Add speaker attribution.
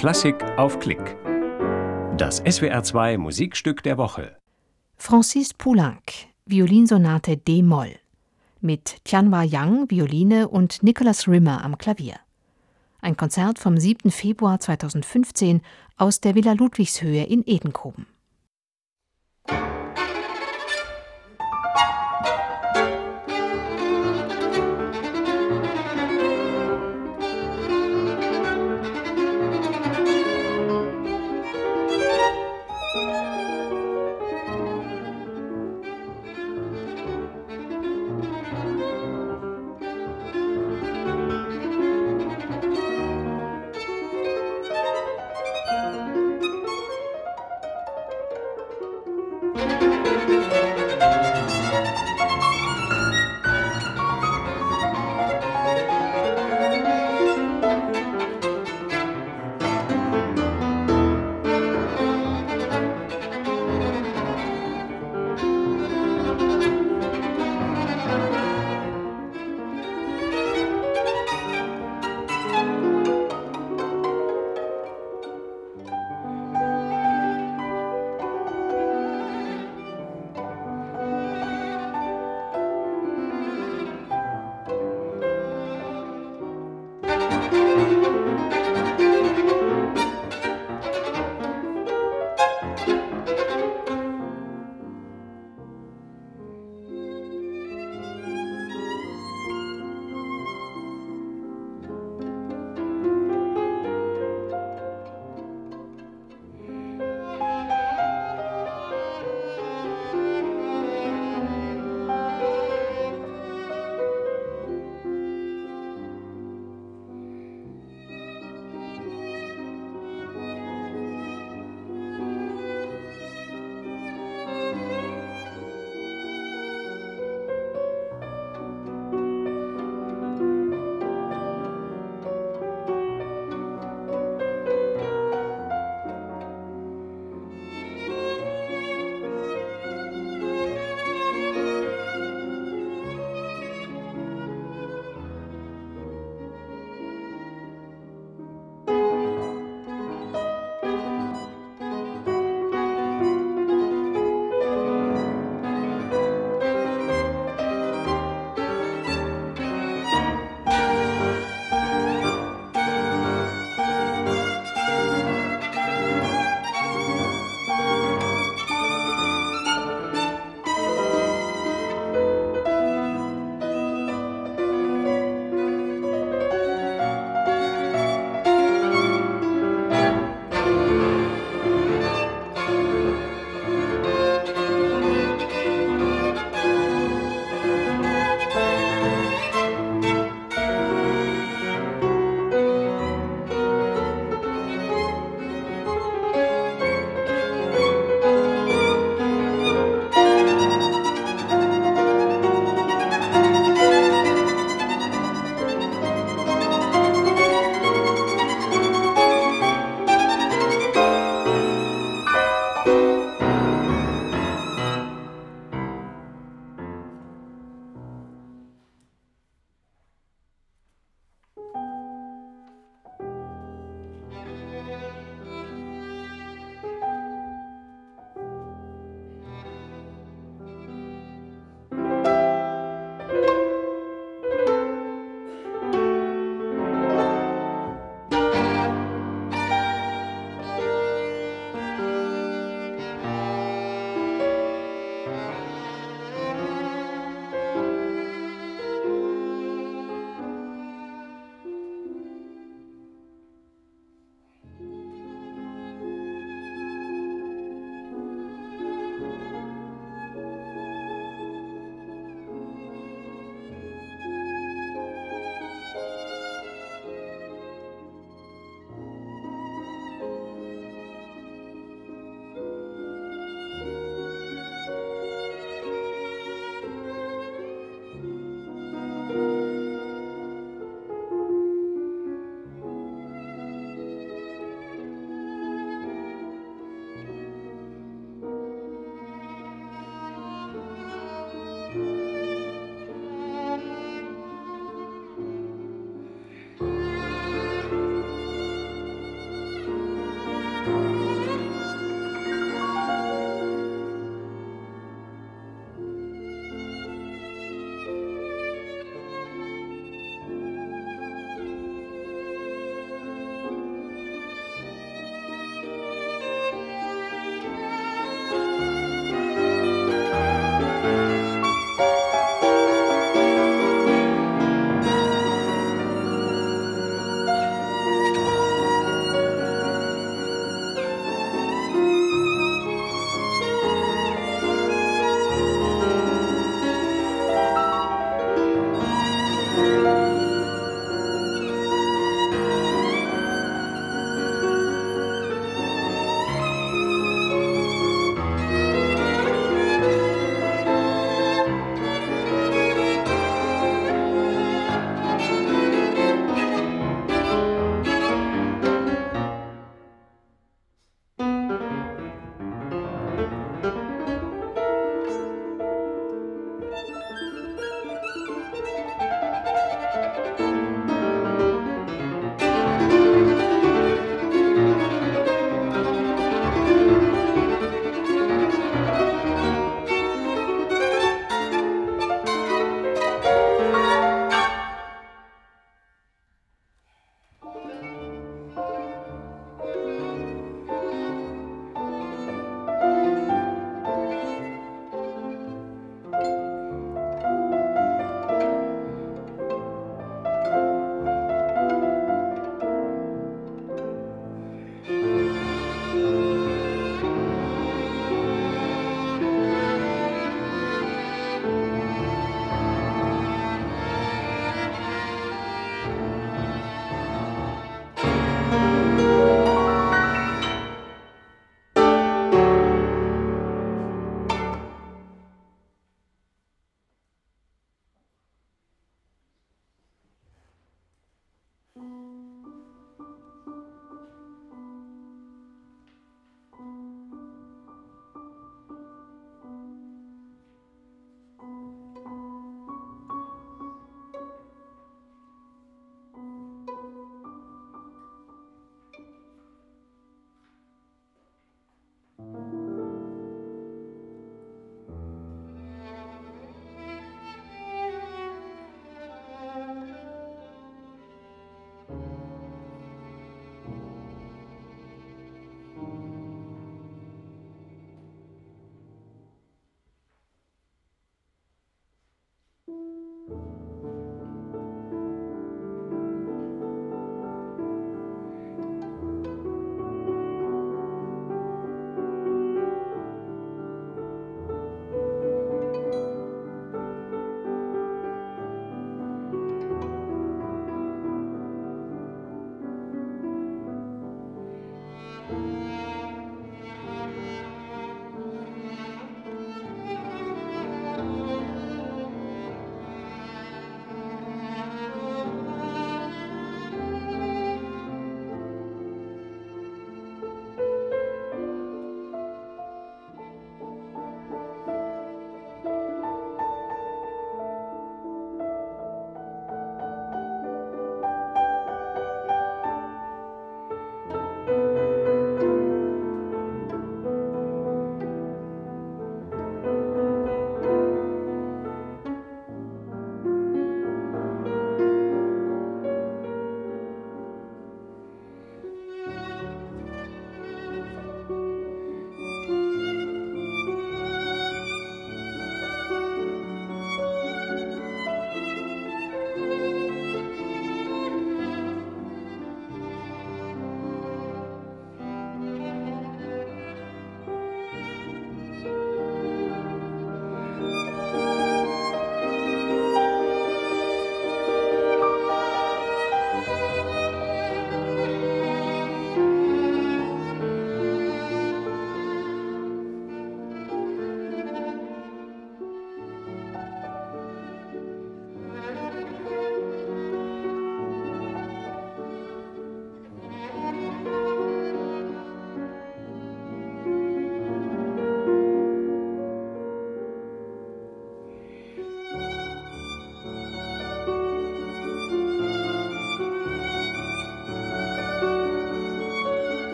Speaker 1: Klassik auf Klick. Das SWR2 Musikstück der Woche.
Speaker 2: Francis Poulenc, Violinsonate D-Moll. Mit Tianhua Yang, Violine und Nicholas Rimmer am Klavier. Ein Konzert vom 7. Februar 2015 aus der Villa Ludwigshöhe in Edenkoben.